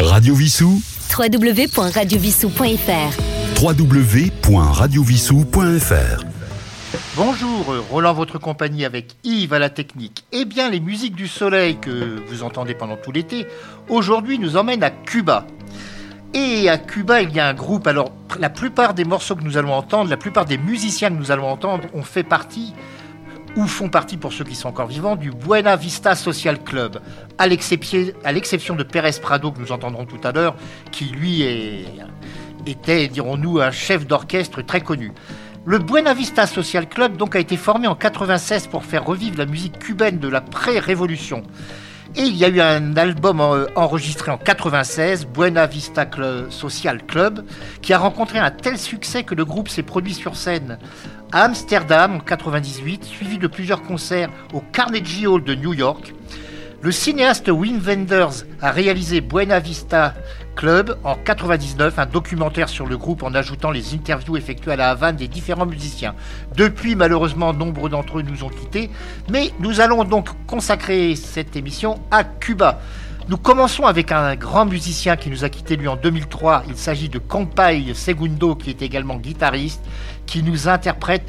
Radio Vissou www.radiovissou.fr www.radiovissou.fr Bonjour, Roland, votre compagnie avec Yves à la technique. Eh bien, les musiques du soleil que vous entendez pendant tout l'été, aujourd'hui nous emmènent à Cuba. Et à Cuba, il y a un groupe. Alors, la plupart des morceaux que nous allons entendre, la plupart des musiciens que nous allons entendre, ont fait partie ou font partie, pour ceux qui sont encore vivants, du Buena Vista Social Club, à l'exception de Pérez Prado, que nous entendrons tout à l'heure, qui lui était, dirons-nous, un chef d'orchestre très connu. Le Buena Vista Social Club donc a été formé en 96 pour faire revivre la musique cubaine de la pré-révolution. Et il y a eu un album euh, enregistré en 96, Buena Vista Social Club, qui a rencontré un tel succès que le groupe s'est produit sur scène à Amsterdam en 98, suivi de plusieurs concerts au Carnegie Hall de New York. Le cinéaste Wim Wenders a réalisé Buena Vista Club en 99, un documentaire sur le groupe en ajoutant les interviews effectuées à la Havane des différents musiciens. Depuis, malheureusement, nombre d'entre eux nous ont quittés, mais nous allons donc consacrer cette émission à Cuba. Nous commençons avec un grand musicien qui nous a quittés lui en 2003. Il s'agit de Compay Segundo, qui est également guitariste, qui nous interprète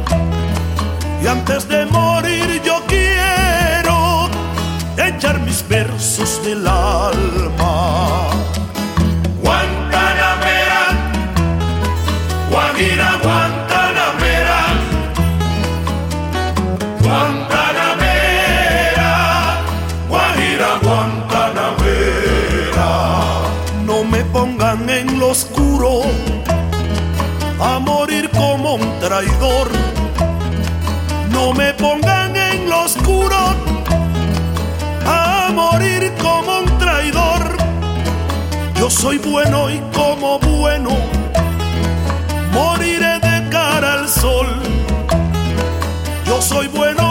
Y antes de morir yo quiero echar mis versos del alma. Guantanamera, Guajira, Guantanamera. Soy bueno y como bueno moriré de cara al sol. Yo soy bueno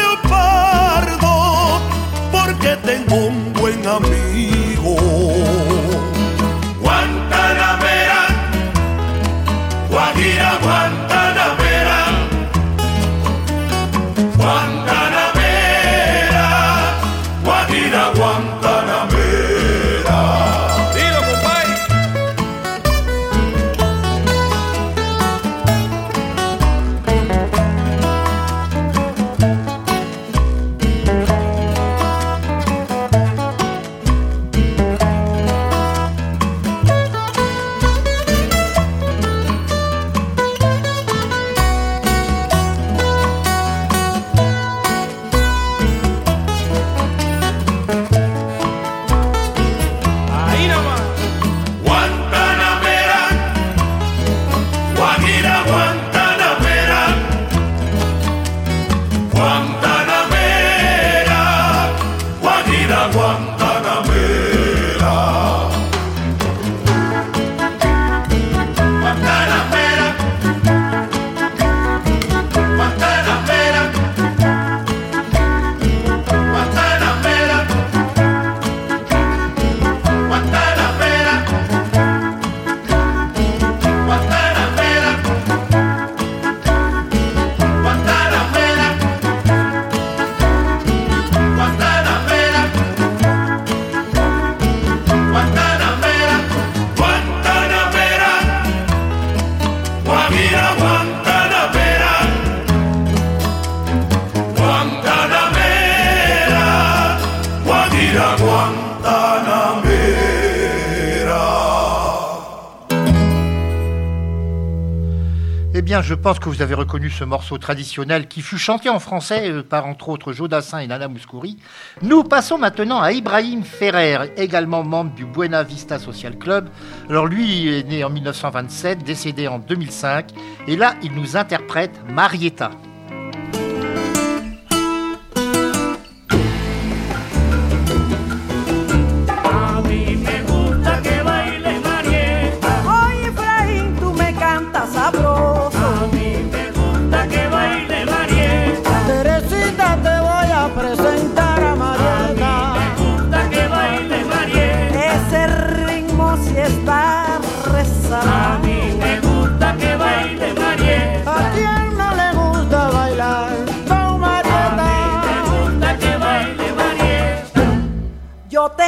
porque tengo pense que vous avez reconnu ce morceau traditionnel qui fut chanté en français euh, par entre autres Jodassin et Nana Mouskouri. Nous passons maintenant à Ibrahim Ferrer, également membre du Buena Vista Social Club. Alors lui est né en 1927, décédé en 2005, et là il nous interprète Marietta.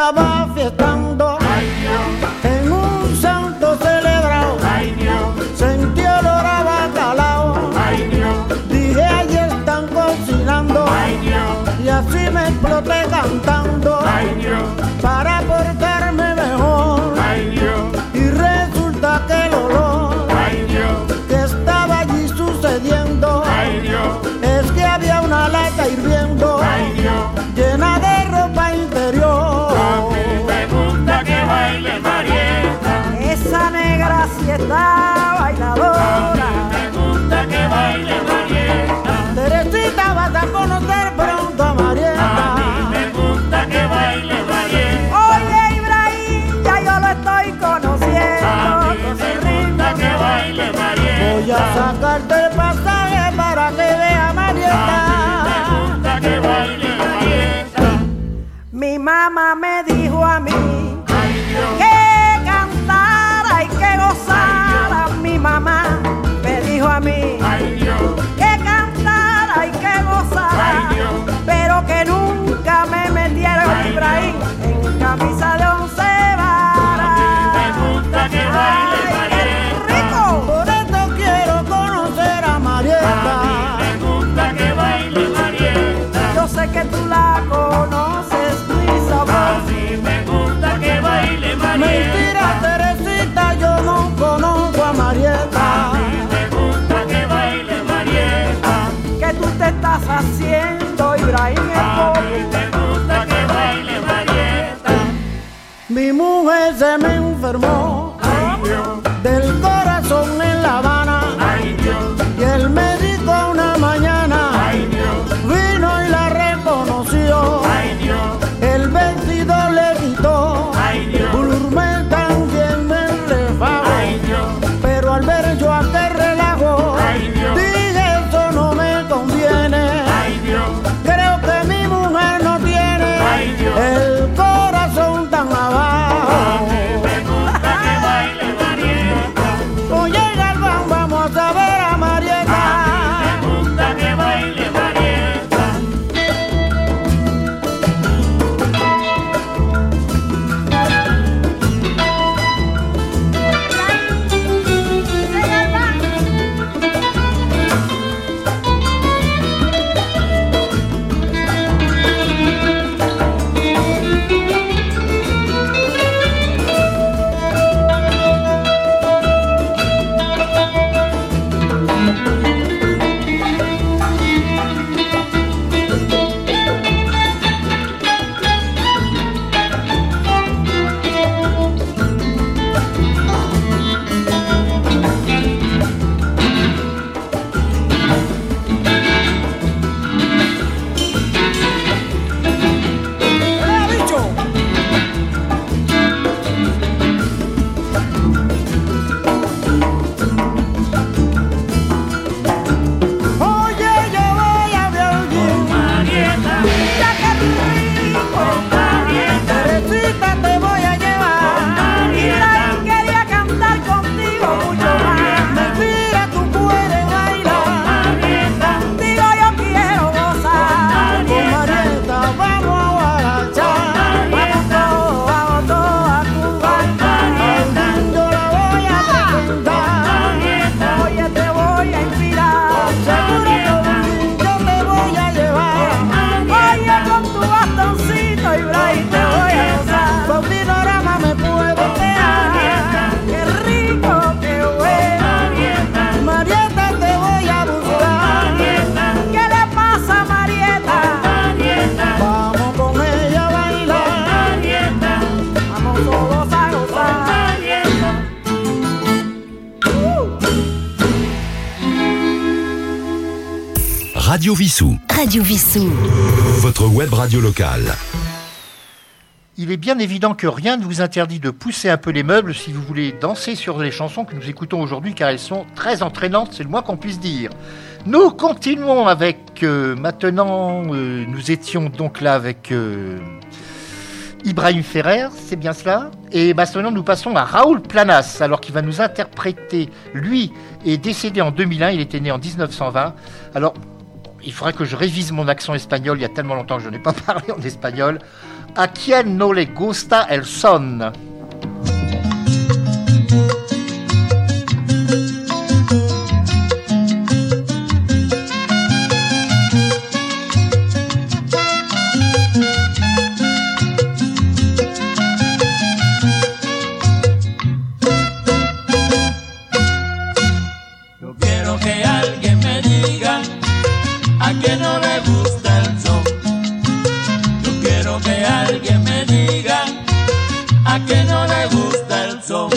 estaba fiestando. En un santo celebrado. Sentí olor a bacalao. Dije, ahí están cocinando. Y así me exploté cantando. Negra si está A bailadora. mí me gusta que baile Marieta. Teresita vas a conocer pronto a A Marieta. mí me gusta que baile Marieta. Oye, Ibrahim, ya yo lo estoy conociendo. A mí me gusta que baile Marieta. Voy a que tú la conoces, muy A sabrosa. mí me gusta que baile Marieta. Mentira, Teresita, yo no conozco a Marieta. mí me gusta que baile Marieta. que tú te estás haciendo, Ibrahim, A mí me gusta que baile Marieta. Mi mujer se me enfermó Radio Vissou. Votre web radio locale. Il est bien évident que rien ne vous interdit de pousser un peu les meubles si vous voulez danser sur les chansons que nous écoutons aujourd'hui car elles sont très entraînantes, c'est le moins qu'on puisse dire. Nous continuons avec euh, maintenant, euh, nous étions donc là avec euh, Ibrahim Ferrer, c'est bien cela? Et maintenant nous passons à Raoul Planas, alors qu'il va nous interpréter, lui est décédé en 2001, il était né en 1920. Alors il faudrait que je révise mon accent espagnol, il y a tellement longtemps que je n'ai pas parlé en espagnol. A quien no le gusta el son? No le gusta el son.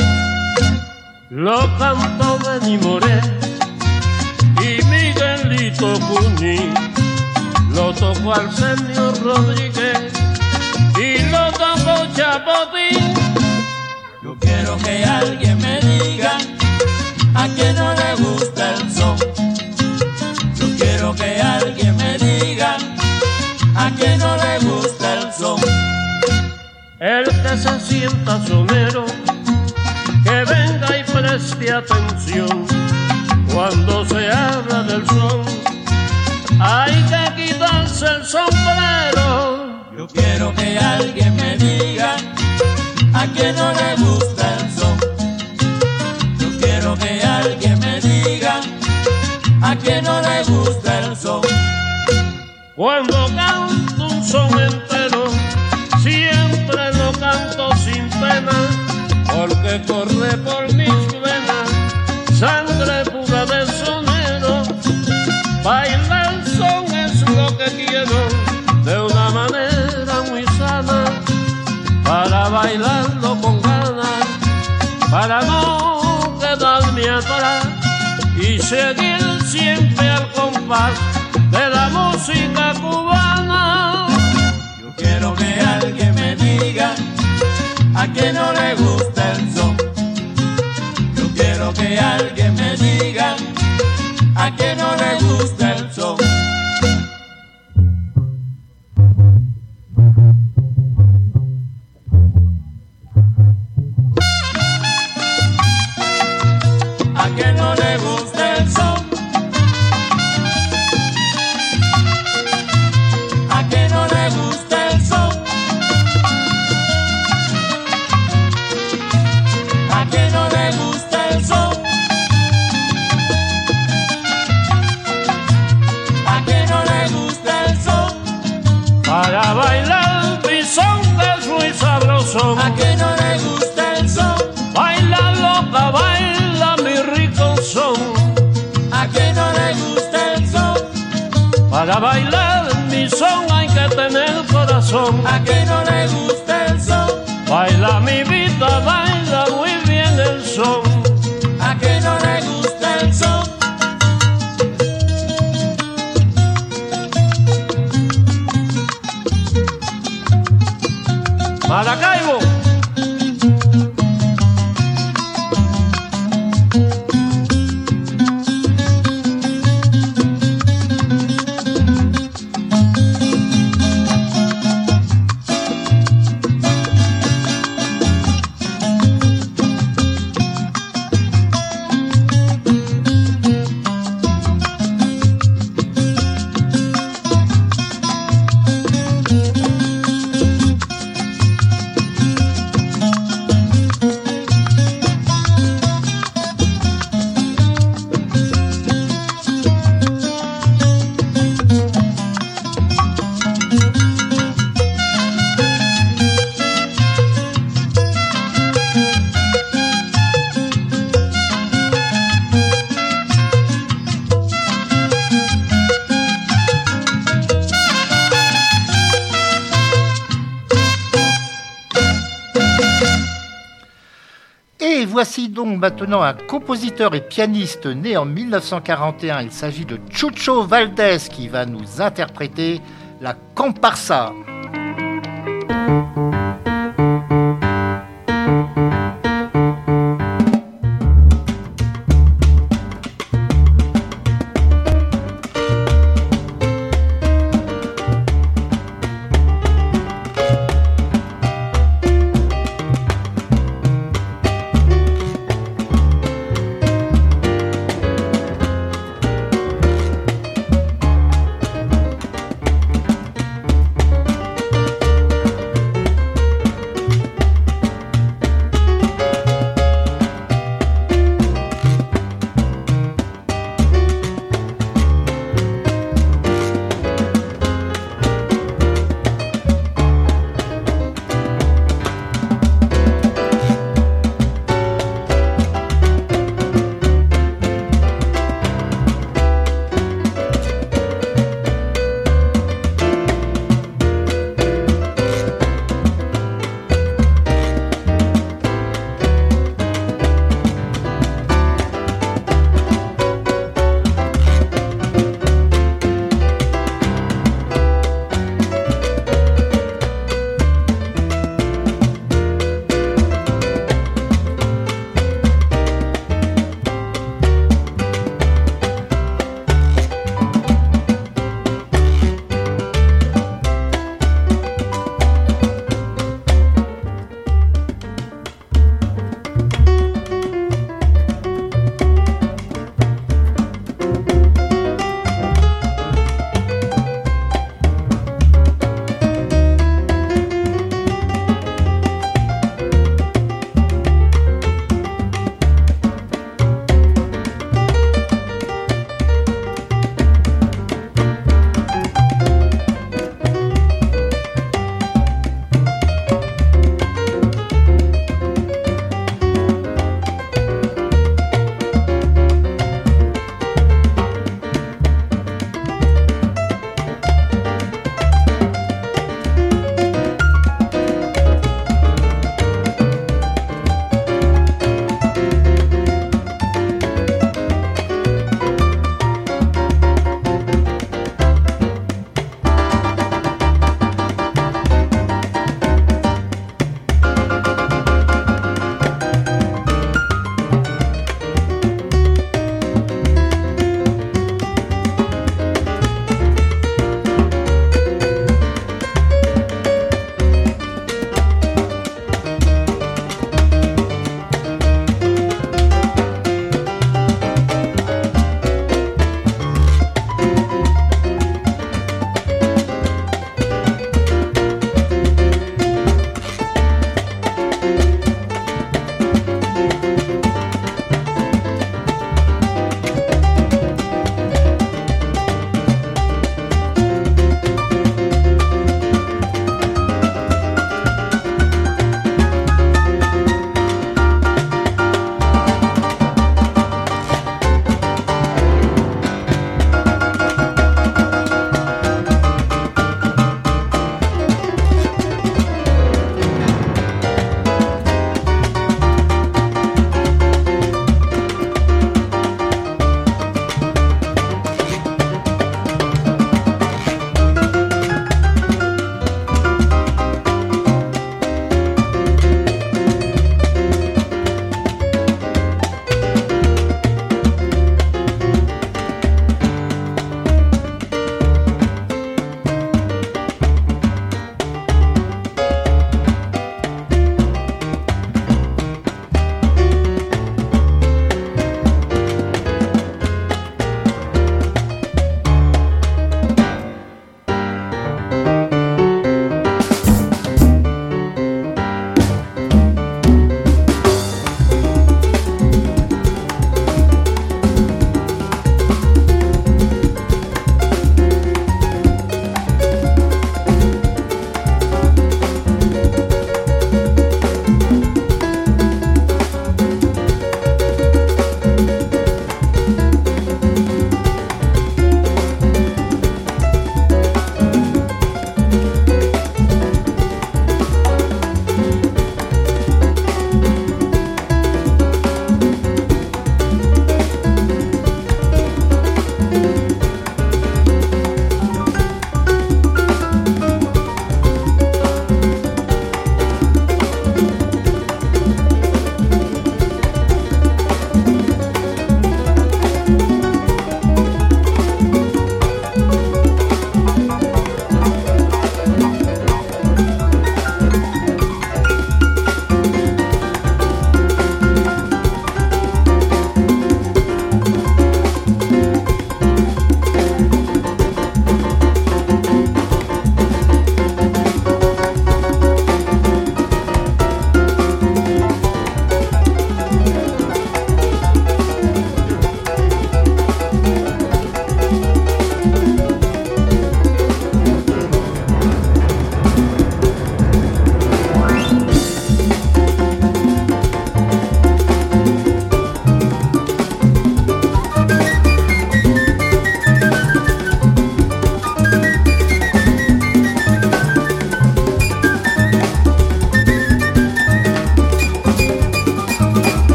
Lo cantó Benny Moré y Miguelito Junín. Lo tocó Arsenio Rodríguez y lo tocó Chapotín. Yo quiero que alguien me diga a que no le gusta el son. Yo quiero que alguien me diga a que no le gusta el son. El que se sienta sonero, que venga y preste atención cuando se habla del son. Hay que quitarse el sombrero. Yo quiero que alguien me diga a que no le gusta el son. Yo quiero que alguien me diga a que no le gusta el son. Cuando canto un son entero, sin porque corre por mis venas sangre pura de sonero. Bailar son es lo que quiero de una manera muy sana, para bailarlo con ganas, para no quedarme atrás y seguir siempre al compás de la música cubana. Yo quiero que alguien me diga a que no le gusta el son. Yo quiero que alguien me diga a que no le gusta un compositeur et pianiste né en 1941. Il s'agit de Chucho Valdés qui va nous interpréter la comparsa.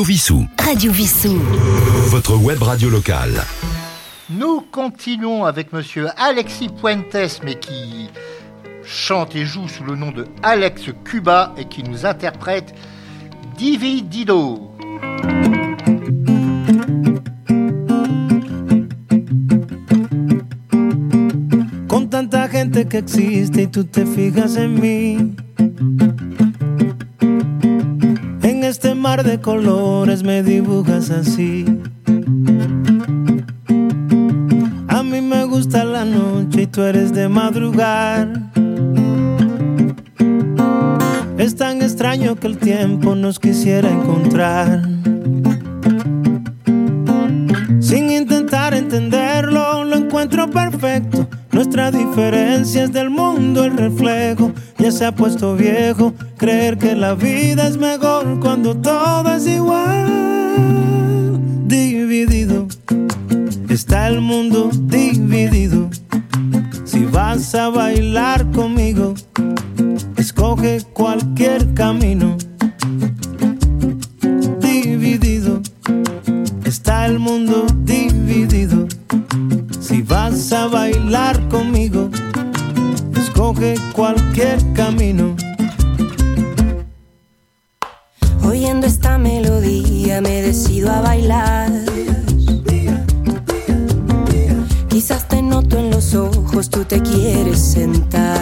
Radio Vissou. Radio Vissou. Votre web radio locale. Nous continuons avec monsieur Alexis Puentes, mais qui chante et joue sous le nom de Alex Cuba et qui nous interprète Dividido. Con tanta gente que existe y tú te fijas en mí. De colores me dibujas así. A mí me gusta la noche y tú eres de madrugar. Es tan extraño que el tiempo nos quisiera encontrar. Sin intentar entenderlo, lo encuentro perfecto. Nuestra diferencia es del mundo el reflejo. Ya se ha puesto viejo creer que la vida es mejor cuando todo es igual. Dividido, está el mundo dividido. Si vas a bailar conmigo, escoge cualquier camino. Dividido, está el mundo cualquier camino. Oyendo esta melodía me decido a bailar. Quizás te noto en los ojos, tú te quieres sentar.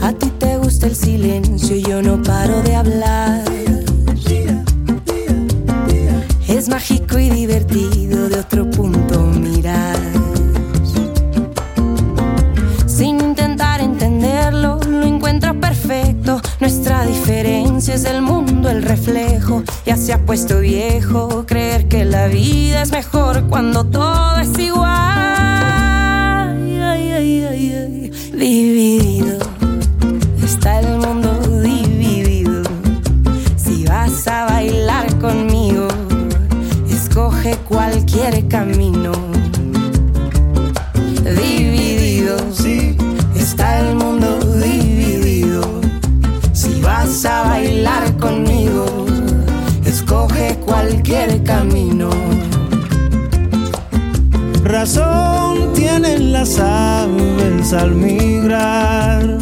A ti te gusta el silencio y yo no paro de hablar. Es del mundo el reflejo. Ya se ha puesto viejo creer que la vida es mejor cuando todo es igual. Ay, ay, ay, ay. Dividido está el mundo dividido. Si vas a bailar conmigo, escoge cualquier camino. Razón tienen las aves al migrar,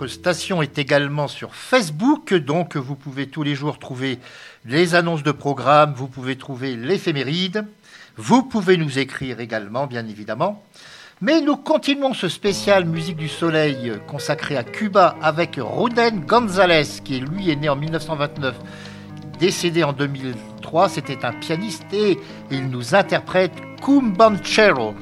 notre station est également sur Facebook, donc vous pouvez tous les jours trouver les annonces de programmes, vous pouvez trouver l'éphéméride, vous pouvez nous écrire également, bien évidemment. Mais nous continuons ce spécial Musique du Soleil consacré à Cuba avec Ruden González, qui lui est né en 1929, décédé en 2003. C'était un pianiste et il nous interprète Cumbanchero.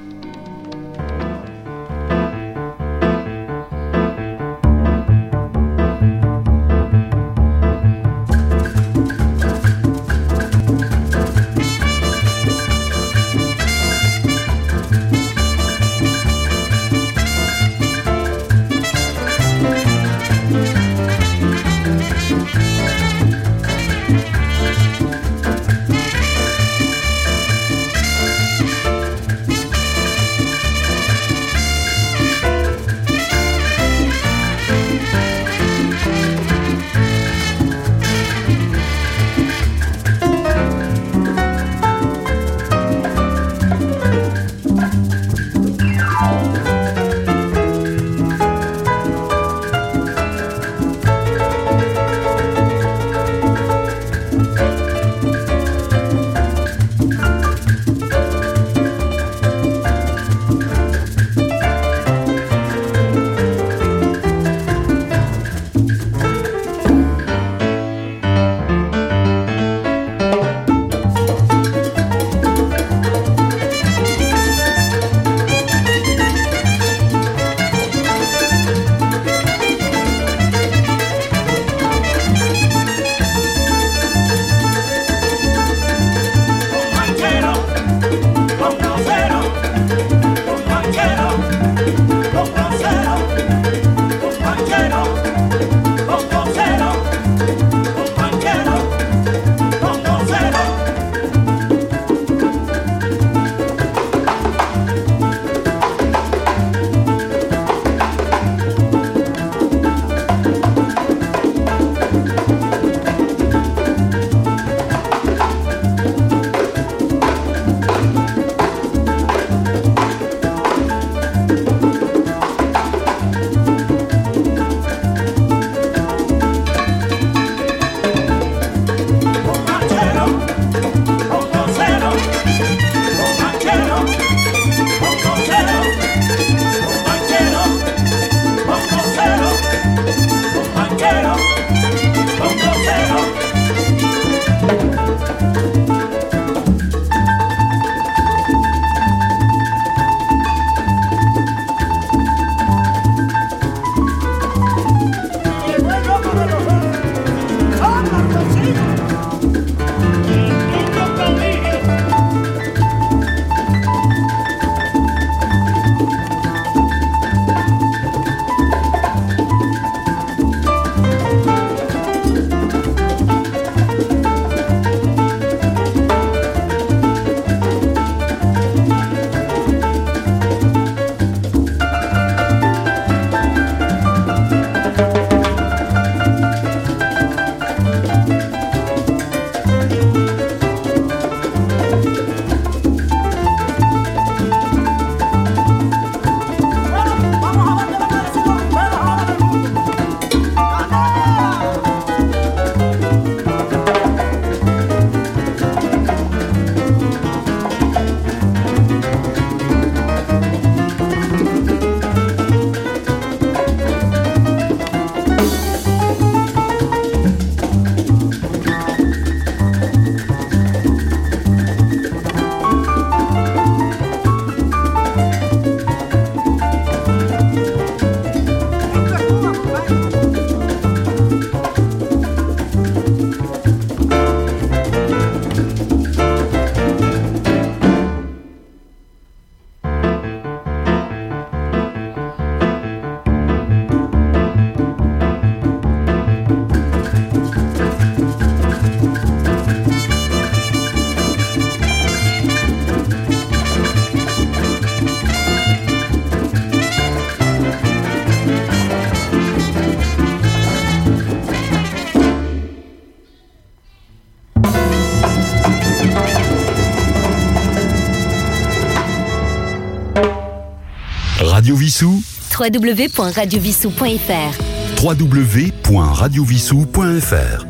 Vissou www.radiovissou.fr www.radiovissou.fr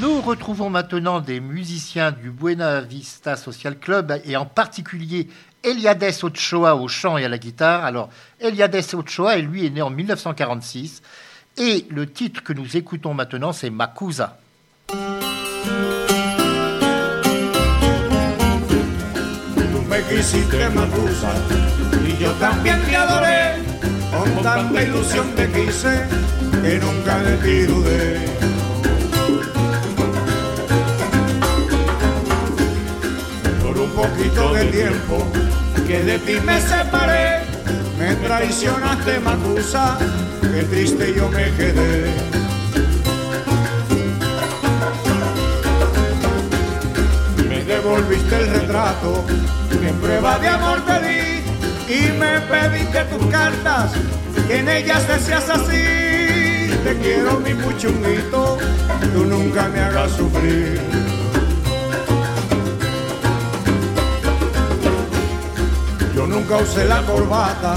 Nous retrouvons maintenant des musiciens du Buena Vista Social Club et en particulier Eliades Ochoa au chant et à la guitare. Alors, Eliades Ochoa, et lui, est né en 1946 et le titre que nous écoutons maintenant, c'est Makusa. Y yo también te adoré, con tanta ilusión te quise que nunca de ti dudé. Por un poquito de tiempo que de ti me separé, me traicionaste Macusa, qué triste yo me quedé. Me devolviste el retrato en prueba de amor te di y me pediste tus cartas, que en ellas decías así, te quiero mi puchunguito, tú nunca me hagas sufrir. Yo nunca usé la corbata,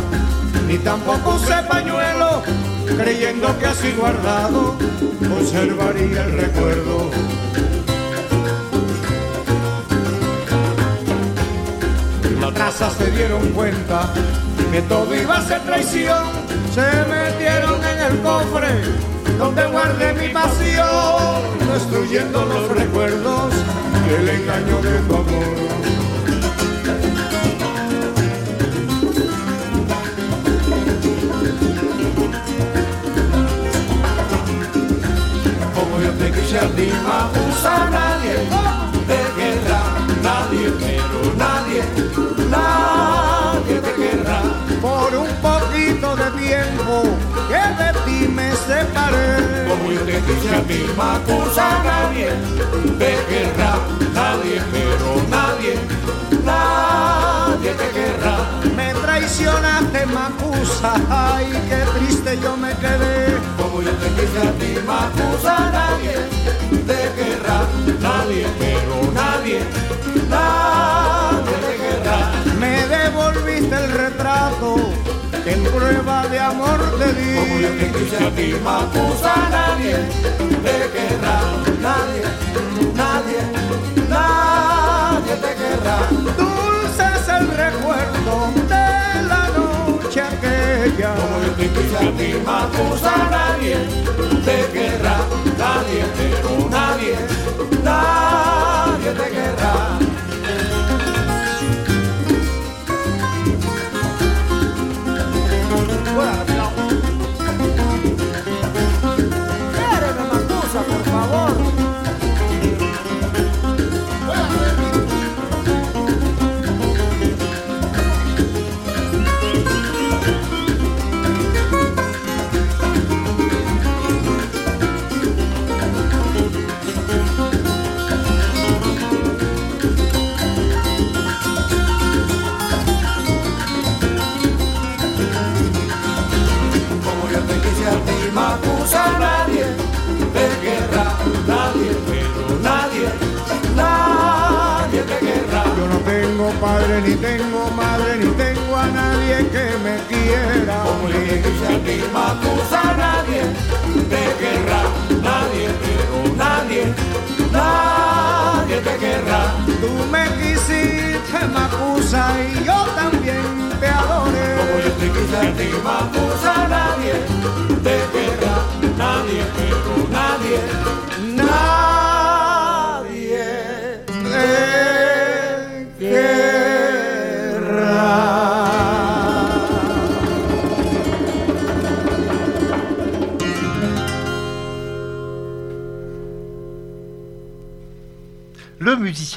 ni tampoco usé pañuelo, creyendo que así guardado conservaría el recuerdo las razas se dieron cuenta que todo iba a ser traición. Se metieron en el cofre donde guardé mi pasión, destruyendo los recuerdos y el engaño de tu amor. Como yo te quise a ti, usa nadie nadie te querrá. Por un poquito de tiempo que de ti me separé. Como yo te quise a ti, Macusa, nadie te querrá. Nadie, pero nadie, nadie te querrá. Me traicionaste, Macusa, ay, qué triste yo me quedé. Como yo te quise a ti, Macusa, nadie te querrá. Nadie, pero nadie, nadie devolviste el retrato que en prueba de amor te di. Como yo te quise a ti, Macusa, nadie te querrá, nadie, nadie, nadie te querrá. Dulce es el recuerdo de la noche aquella. Como yo te quise a ti, Macusa, nadie te querrá, nadie, pero nadie, nadie te querrá. Tengo padre, ni tengo madre, ni tengo a nadie que me quiera. Como te quise a ti, Macusa, nadie te querrá, nadie, pero nadie, nadie te querrá. Tú me quisiste, Macusa, y yo también te adoré. Como yo te quise a ti, Macusa,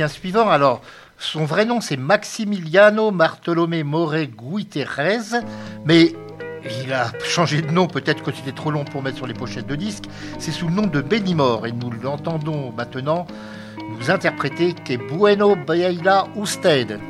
suivant, alors, son vrai nom c'est Maximiliano Bartolomé More Guiterrez, mais il a changé de nom, peut-être que c'était trop long pour mettre sur les pochettes de disques. C'est sous le nom de Benimor et nous l'entendons maintenant nous interpréter Que Bueno Baila Usted.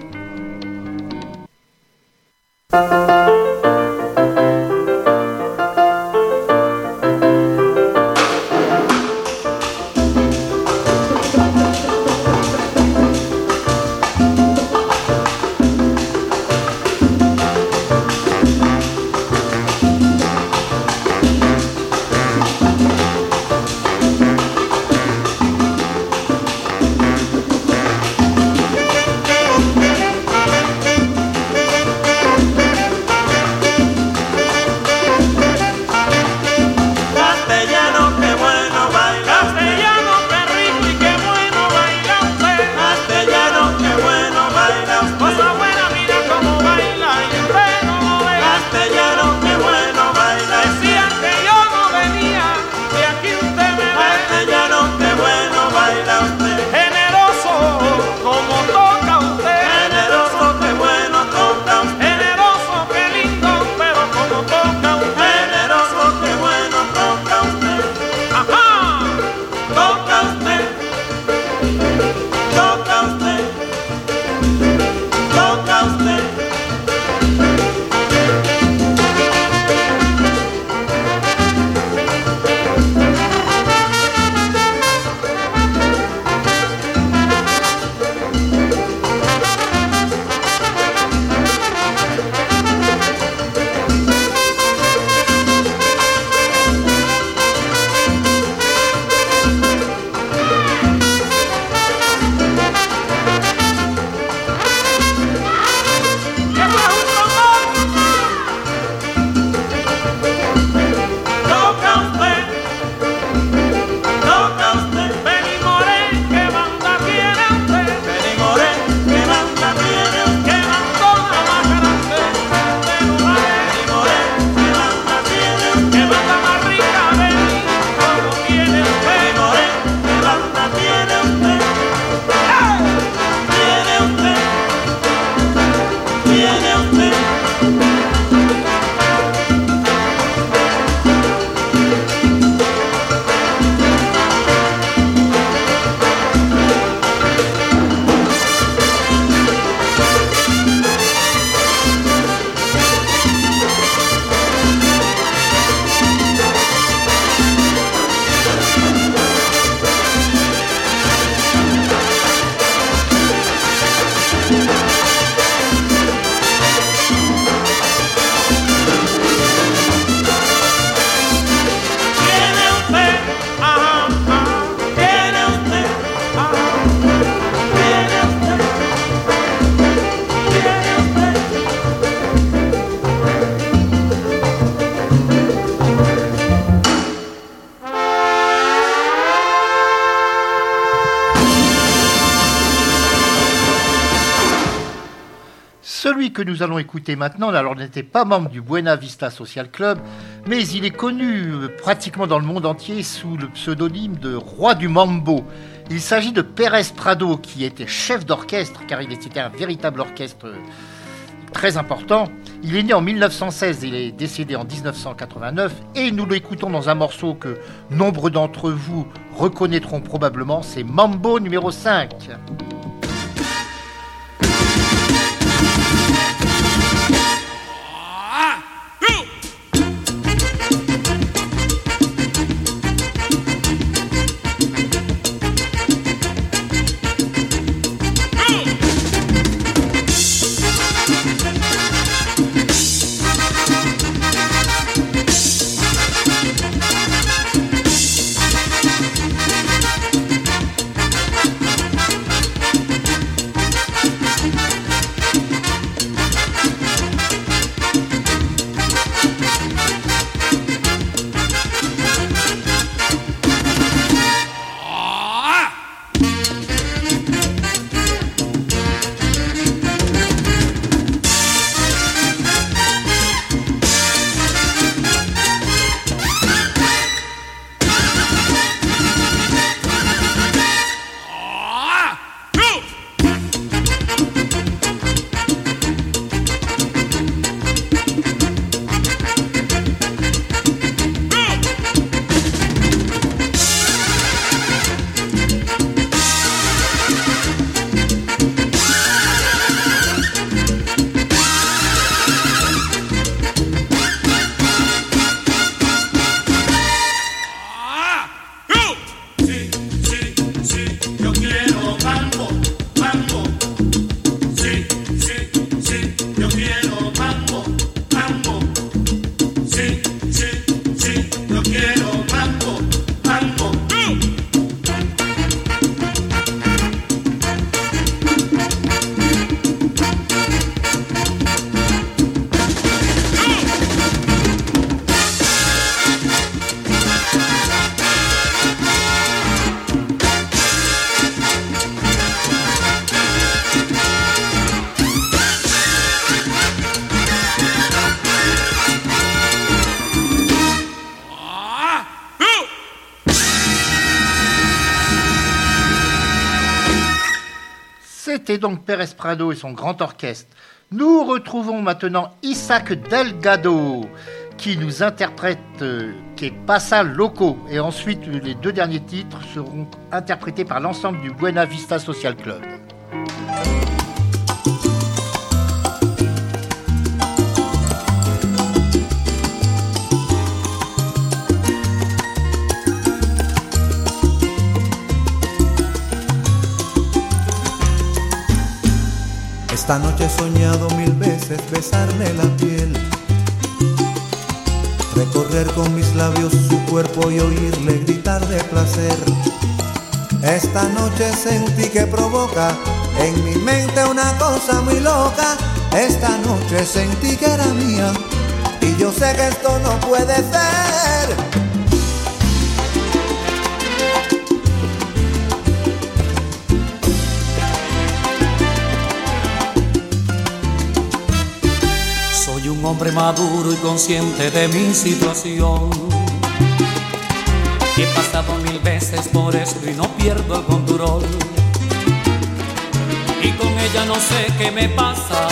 Celui que nous allons écouter maintenant, alors n'était pas membre du Buena Vista Social Club, mais il est connu euh, pratiquement dans le monde entier sous le pseudonyme de Roi du Mambo. Il s'agit de Pérez Prado, qui était chef d'orchestre, car il était un véritable orchestre euh, très important. Il est né en 1916, il est décédé en 1989, et nous l'écoutons dans un morceau que nombre d'entre vous reconnaîtront probablement, c'est Mambo numéro 5. Donc Pérez Prado et son grand orchestre. Nous retrouvons maintenant Isaac Delgado qui nous interprète euh, qui Passa Loco et ensuite les deux derniers titres seront interprétés par l'ensemble du Buena Vista Social Club. Esta noche he soñado mil veces besarle la piel, recorrer con mis labios su cuerpo y oírle gritar de placer. Esta noche sentí que provoca en mi mente una cosa muy loca. Esta noche sentí que era mía y yo sé que esto no puede ser. Un hombre maduro y consciente de mi situación. He pasado mil veces por esto y no pierdo el control. Y con ella no sé qué me pasa.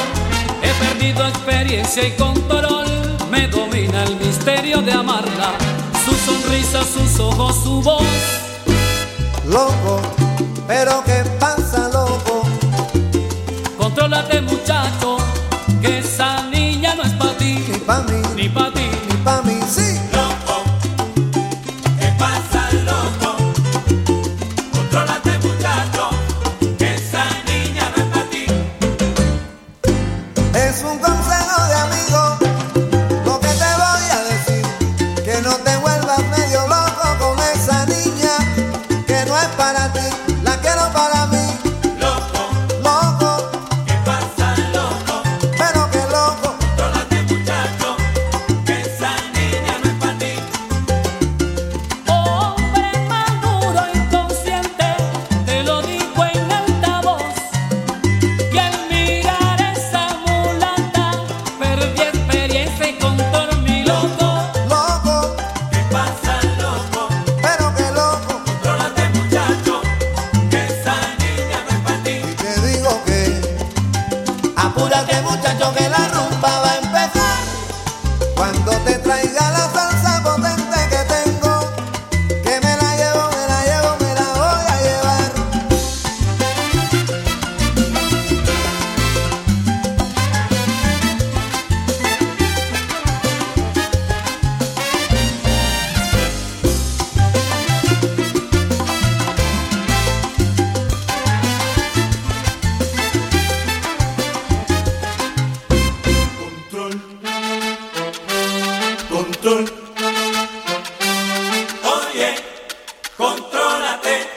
He perdido experiencia y control. Me domina el misterio de amarla. Su sonrisa, sus ojos, su voz. Loco, pero ¿qué pasa, loco? Contrólate, muchacho, que esa pa' ni Hey.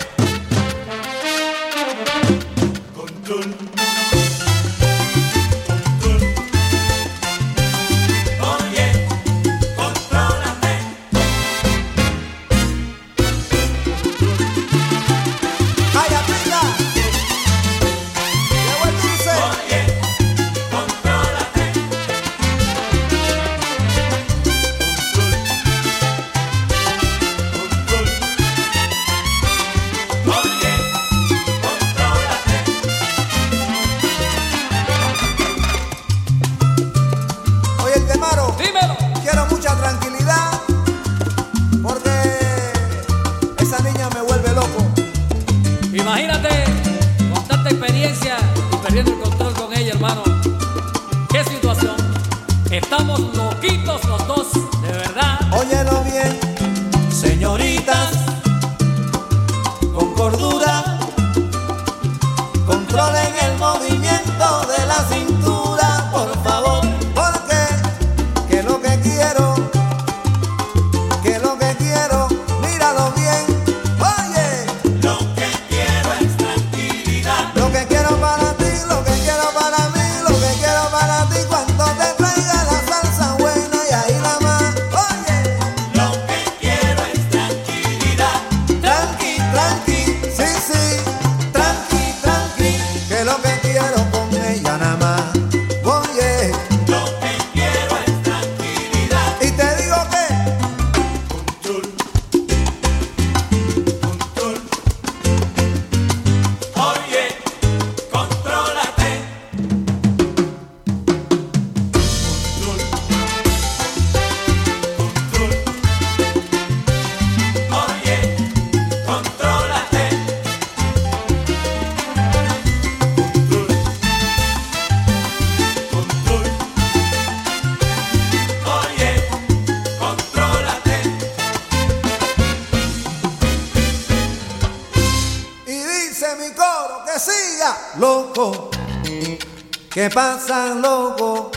¿Qué pasa, loco?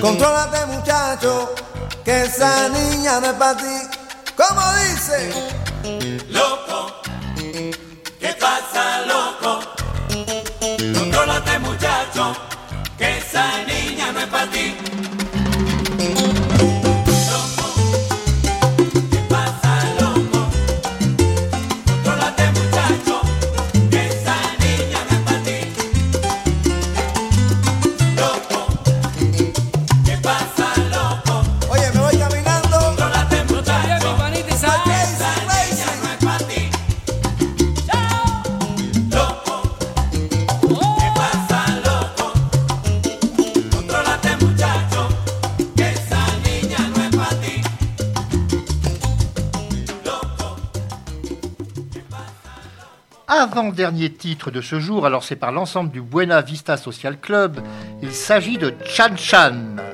Contrólate, muchacho, que esa niña no es para ti. ¿Cómo dice? Loco, ¿qué pasa, loco? Contrólate, muchacho, avant-dernier titre de ce jour, alors c'est par l'ensemble du Buena Vista Social Club. Il s'agit de Chan Chan.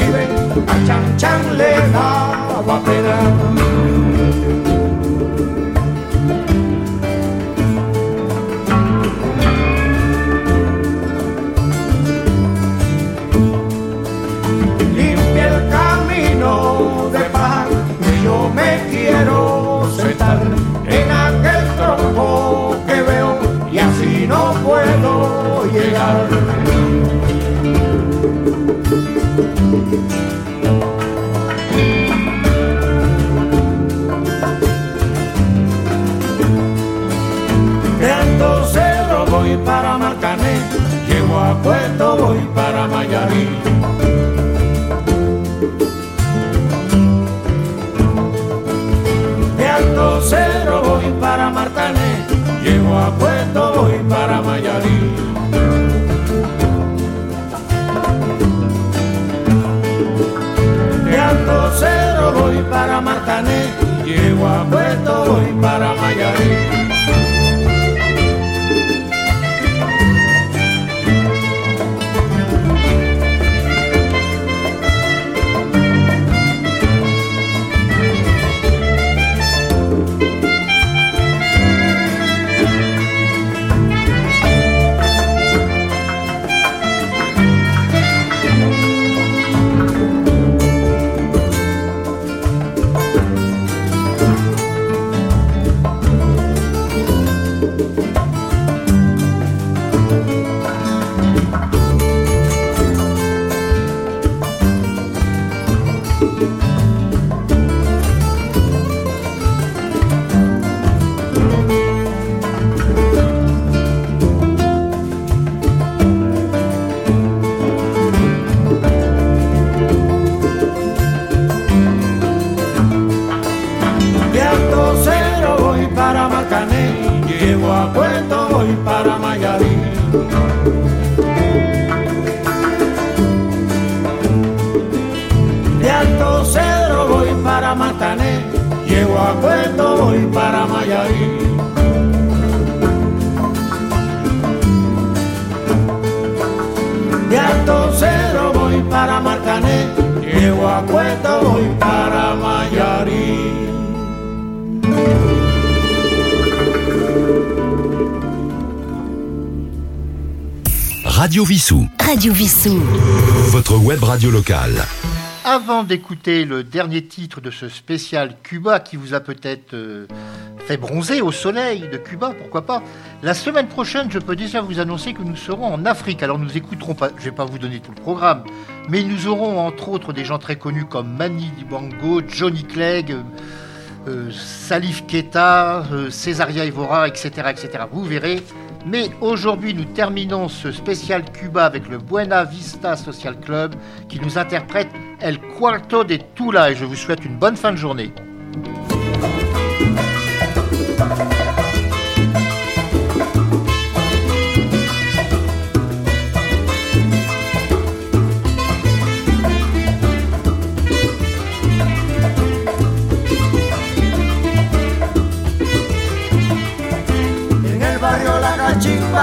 sacudí chan chan le daba pena. limpia el camino de paz y yo me quiero sentar en aquel tronco que veo y así no puedo llegar. De Alto Cerro voy para Marcané, llego a Puerto voy para Mayarí. De Alto Cerro voy para Marcané, llego a Puerto voy para Mayarí. Radio Vissou. Votre web radio locale. Avant d'écouter le dernier titre de ce spécial Cuba qui vous a peut-être euh, fait bronzer au soleil de Cuba, pourquoi pas, la semaine prochaine, je peux déjà vous annoncer que nous serons en Afrique. Alors nous écouterons pas, je vais pas vous donner tout le programme, mais nous aurons entre autres des gens très connus comme Mani Dibango, Johnny Clegg, euh, euh, Salif Keita, euh, Césaria Evora, etc., etc. Vous verrez. Mais aujourd'hui, nous terminons ce spécial Cuba avec le Buena Vista Social Club qui nous interprète El Cuarto de Tula et je vous souhaite une bonne fin de journée.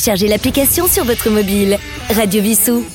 Téléchargez l'application sur votre mobile. Radio Vissou.